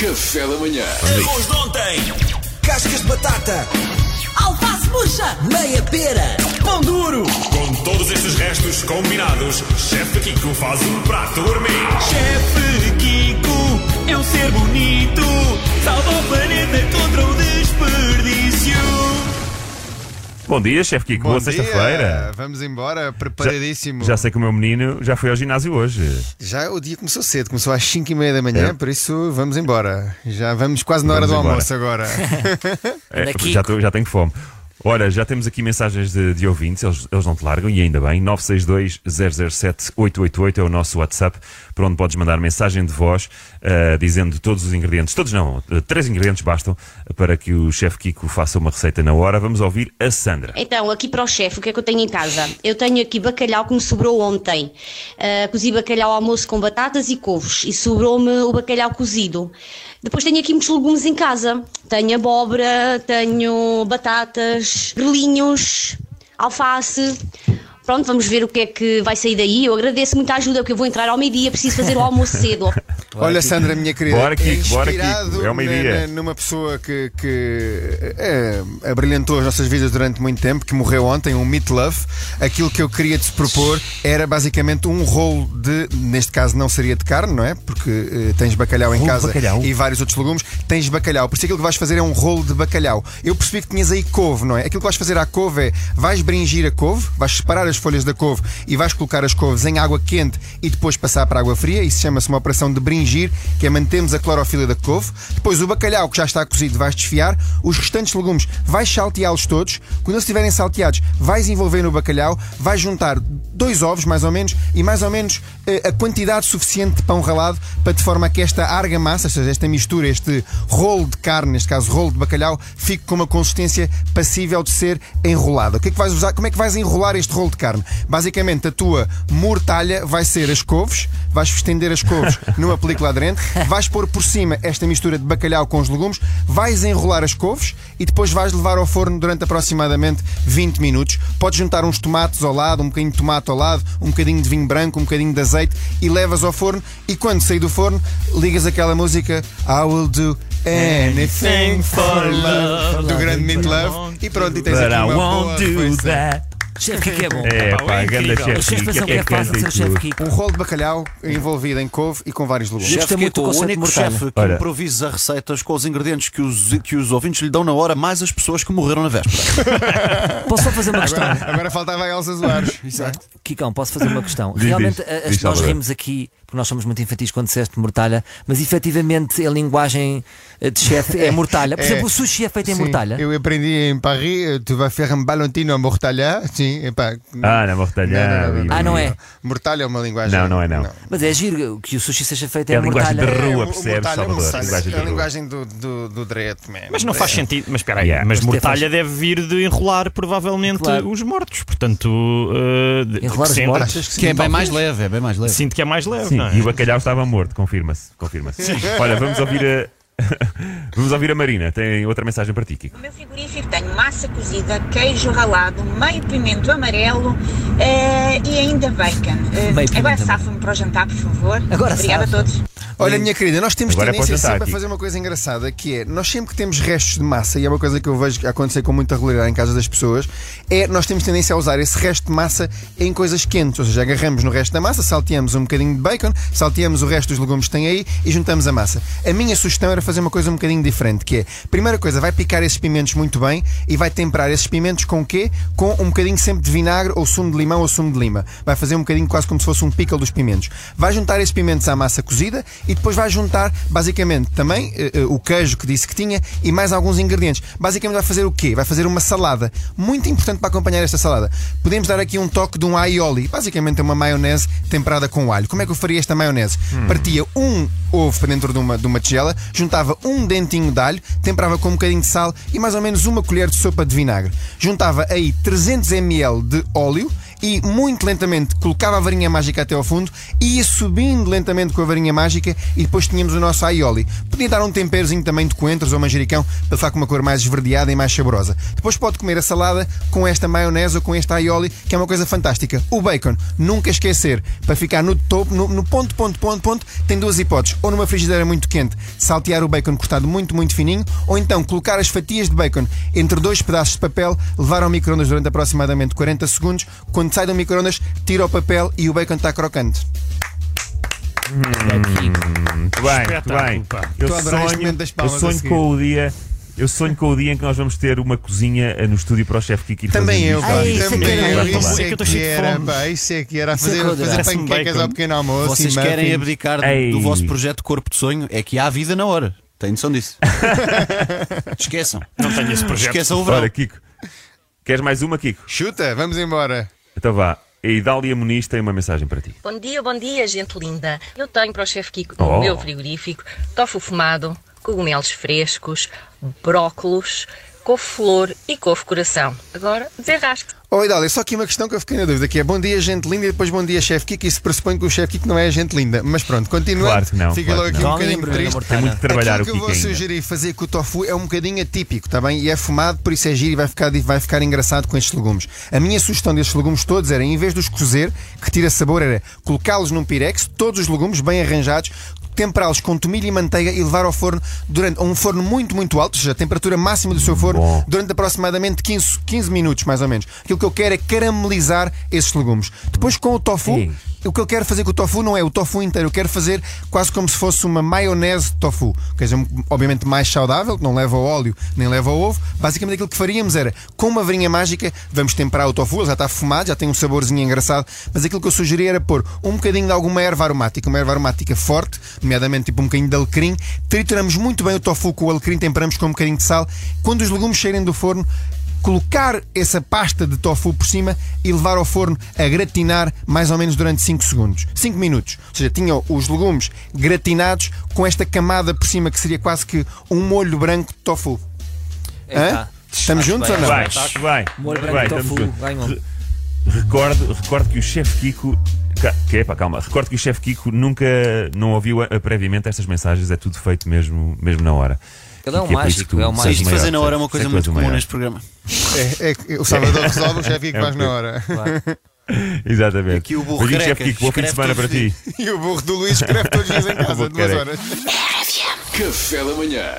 Café da manhã. Arroz de ontem. Cascas de batata. Alface murcha! Meia pera. Pão duro. Com todos estes restos combinados, Chefe Kiko faz um prato gourmet. Bom dia, chefe Kiko. Boa Bom dia. sexta-feira. Vamos embora, preparadíssimo. Já sei que o meu menino já foi ao ginásio hoje. Já o dia começou cedo, começou às 5 e meia da manhã, É. por isso vamos embora. Já vamos quase na hora Vamos do embora. almoço agora. É, já, tô- já tenho fome. Ora, já temos aqui mensagens de, de ouvintes, eles, eles não te largam e ainda bem. 962-007-888 é o nosso WhatsApp, para onde podes mandar mensagem de voz ah, dizendo todos os ingredientes, todos não, ah, três ingredientes bastam para que o chefe Kiko faça uma receita na hora. Vamos ouvir a Sandra. Então, aqui para o chefe, o que é que eu tenho em casa? Eu tenho aqui bacalhau que me sobrou ontem. Ah, cozi bacalhau ao almoço com batatas e couves e sobrou-me o bacalhau cozido. Depois tenho aqui muitos legumes em casa. Tenho abóbora, tenho batatas, grelinhos, alface. Pronto, vamos ver o que é que vai sair daí. Eu agradeço muito a ajuda, porque eu vou entrar ao meio-dia, preciso fazer o almoço cedo. Olha, Sandra, minha querida, Bora, Kiko, bora, Kiko, é na- na- numa pessoa que, que é, abrilhantou as nossas vidas durante muito tempo, que morreu ontem, um Meat Love. Aquilo que eu queria te propor era basicamente um rolo de, neste caso não seria de carne, não é? Porque eh, tens bacalhau em Rolo casa bacalhau? e vários outros legumes, tens bacalhau. Por isso aquilo que vais fazer é um rolo de bacalhau. Eu percebi que tinhas aí couve, não é? Aquilo que vais fazer à couve é vais bringir a couve, vais separar as folhas da couve e vais colocar as couves em água quente e depois passar para água fria. Isso chama-se uma operação de bringir, que é mantemos a clorofila da couve. Depois o bacalhau que já está cozido vais desfiar, os restantes legumes vais salteá-los todos. Quando eles estiverem salteados, vais envolver no bacalhau, vais juntar dois ovos mais ou menos e mais ou menos eh, a quantidade suficiente de pão ralado para de forma que esta argamassa, ou seja, esta mistura, este rolo de carne, neste caso rolo de bacalhau, fique com uma consistência passível de ser enrolada. O que é que vais usar? Como é que vais enrolar este rolo de carne? Basicamente, a tua mortalha vai ser as couves, vais estender as couves numa película aderente, vais pôr por cima esta mistura de bacalhau com os legumes, vais enrolar as couves e depois vais levar ao forno durante aproximadamente 20 minutos. Podes juntar uns tomates ao lado, um bocadinho de tomate ao lado, um bocadinho de vinho branco, um bocadinho de azeite e levas ao forno. E quando sair do forno, ligas aquela música I will do anything for love do grande Meat Love e pronto, e tens But aqui uma boa refeição. Chefe Kiko é bom. É, pá, ganda Os chefes chefe Kiko. que é fácil ser chefe Kiko. Um rolo de bacalhau envolvido em couve e com vários legumes. Chefe Kiko, o único chefe que improvisa receitas com os ingredientes que os, que os ouvintes lhe dão na hora, mais as pessoas que morreram na véspera. Posso só fazer uma questão? Agora, agora faltava a Elsa Soares. Kikão, posso fazer uma questão? Diz, Realmente, diz, a- diz, nós rimos aqui, porque nós somos muito infantis quando disseste mortalha, mas efetivamente a linguagem eh, de chefe é mortalha. Por É. exemplo, o sushi é feito em Sim, mortalha. Eu aprendi em Paris, eh, tu vas faire un ballantino à mortalha. Sim, epá. Ah, na mortalha. Ah, não é? Mortalha é uma linguagem. Não, não é não. Mas é giro que o sushi seja feito É a em linguagem mortalha. de rua, o- o percebes, é um Salvador? saco. Linguagem de É a rua. linguagem do, do, do direito, man. Mas não faz sentido. Mas espera aí, Yeah. mas Mas mortalha deve vir de enrolar provavelmente Claro. os mortos. Portanto, uh, Enrolar os mortos? Que que é bem mais leve, é bem mais leve. Sinto que é mais leve, Sim, é? e o bacalhau estava morto, confirma-se. Confirma-se. Olha, vamos ouvir a. vamos ouvir a Marina. Tem outra mensagem para ti, Kiko. No meu frigorífico tenho massa cozida, queijo ralado, meio pimento amarelo eh, e ainda bacon. Pimento agora safa-me para o jantar, por favor. Agora Obrigada safa. a todos. Olha, minha querida, nós temos Agora é tendência jantar, sempre a fazer uma coisa engraçada que é, nós sempre que temos restos de massa, e é uma coisa que eu vejo acontecer com muita regularidade em casa das pessoas, é nós temos tendência a usar esse resto de massa em coisas quentes. Ou seja, agarramos no resto da massa, salteamos um bocadinho de bacon, salteamos o resto dos legumes que tem aí e juntamos a massa. A minha sugestão era fazer uma coisa um bocadinho diferente, que é, primeira coisa, vai picar esses pimentos muito bem e vai temperar esses pimentos com o quê? Com um bocadinho sempre de vinagre ou sumo de limão ou sumo de lima. Vai fazer um bocadinho quase como se fosse um pickle dos pimentos. Vai juntar esses pimentos à massa cozida e depois vai juntar basicamente também eh, eh, o queijo que disse que tinha e mais alguns ingredientes. Basicamente vai fazer o quê? Vai fazer uma salada. Muito importante para acompanhar esta salada. Podemos dar aqui um toque de um aioli. Basicamente é uma maionese temperada com alho. Como é que eu faria esta maionese? Partia um ovo para dentro de uma, de uma tigela, juntava um dentinho de alho, temperava com um bocadinho de sal e mais ou menos uma colher de sopa de vinagre. Juntava aí 300 ml de óleo e muito lentamente colocava a varinha mágica até ao fundo, ia subindo lentamente com a varinha mágica e depois tínhamos o nosso aioli. Podia dar um temperozinho também de coentros ou manjericão para ficar com uma cor mais esverdeada e mais saborosa. Depois pode comer a salada com esta maionese ou com este aioli, que é uma coisa fantástica. O bacon, nunca esquecer, para ficar no topo, no, no ponto, ponto, ponto, ponto, tem duas hipóteses. Ou numa frigideira muito quente, saltear o bacon cortado muito, muito fininho, ou então colocar as fatias de bacon entre dois pedaços de papel, levar ao microondas durante aproximadamente 40 segundos. Quando sai do microondas, tira o papel e o bacon está crocante. Muito bem, muito bem. Eu sonho, eu com o dia. Eu sonho com o dia em que nós vamos ter uma cozinha eh, no estúdio para o chefe Kiki Também eu, pá. É Também que era eu. Isso. É é que era, pá. Isso é que era é fazer, fazer panquecas ao pequeno almoço. Vocês e querem abdicar Ei. do vosso projeto Corpo de Sonho? É que há vida na hora. Tem noção disso? Esqueçam. Não tenho esse projeto. Esqueçam o verão. Ora, Kiko, queres mais uma, Kiko? Chuta, vamos embora. Então vá. A Idália Muniz tem uma mensagem para ti. Bom dia, bom dia, gente linda. Eu tenho para o chefe Kiko Oh. no meu frigorífico tofu fumado, cogumelos frescos, brócolos, couve-flor e couve-coração. Agora, desenrasque. Oi, Dália, só aqui uma questão que eu fiquei na dúvida, que é bom dia, gente linda, e depois bom dia, chefe Kiko. Isso pressupõe que o chefe Kiko não é gente linda. Mas pronto, continua. Claro que não, Fica claro logo aqui não. um bocadinho Bruna triste. Mortana. Tem muito que trabalhar Aquilo o que eu Kiko vou ainda. sugerir fazer com o tofu é um bocadinho atípico, está bem? E é fumado, por isso é giro e vai ficar, vai ficar engraçado com estes legumes. A minha sugestão destes legumes todos era, em vez de os cozer, que tira sabor, era colocá-los num pirex, todos os legumes bem arranjados, temperá-los com tomilho e manteiga e levar ao forno durante a um forno muito, muito alto, ou seja, a temperatura máxima do seu forno, Bom. durante aproximadamente 15, 15 minutos, mais ou menos. Aquilo que eu quero é caramelizar esses legumes. Depois, com o tofu, Ei. O que eu quero fazer com o tofu não é o tofu inteiro, eu quero fazer quase como se fosse uma maionese de tofu. Quer dizer, obviamente mais saudável, que não leva óleo nem leva ovo. Basicamente aquilo que faríamos era, com uma varinha mágica, vamos temperar o tofu, ele já está fumado, já tem um saborzinho engraçado, mas aquilo que eu sugeria era pôr um bocadinho de alguma erva aromática, uma erva aromática forte, nomeadamente tipo um bocadinho de alecrim, trituramos muito bem o tofu com o alecrim, temperamos com um bocadinho de sal. Quando os legumes saírem do forno, colocar essa pasta de tofu por cima e levar ao forno a gratinar mais ou menos durante 5 segundos. 5 minutos. Ou seja, tinham os legumes gratinados com esta camada por cima que seria quase que um molho branco de tofu. Hã? Estamos juntos ou não? Vai, vai. Molho vai, branco de tofu. Re- Recordo, recordo que o chefe Kiko. Que é, pá, calma. Recordo que o chefe Kiko nunca não ouviu eh, previamente estas mensagens, é tudo feito mesmo, mesmo na hora. Ele é um que mágico, que é um mágico. Isto fazer na hora é uma coisa que muito comum neste programa. É, é que o Salvador resolve, o chefe É um faz na hora. Exatamente. Aqui o burro careca, chefe Kiko. Bom fim de semana para ti. E o burro do Luís escreve todos os dias em casa, duas horas. Café da manhã.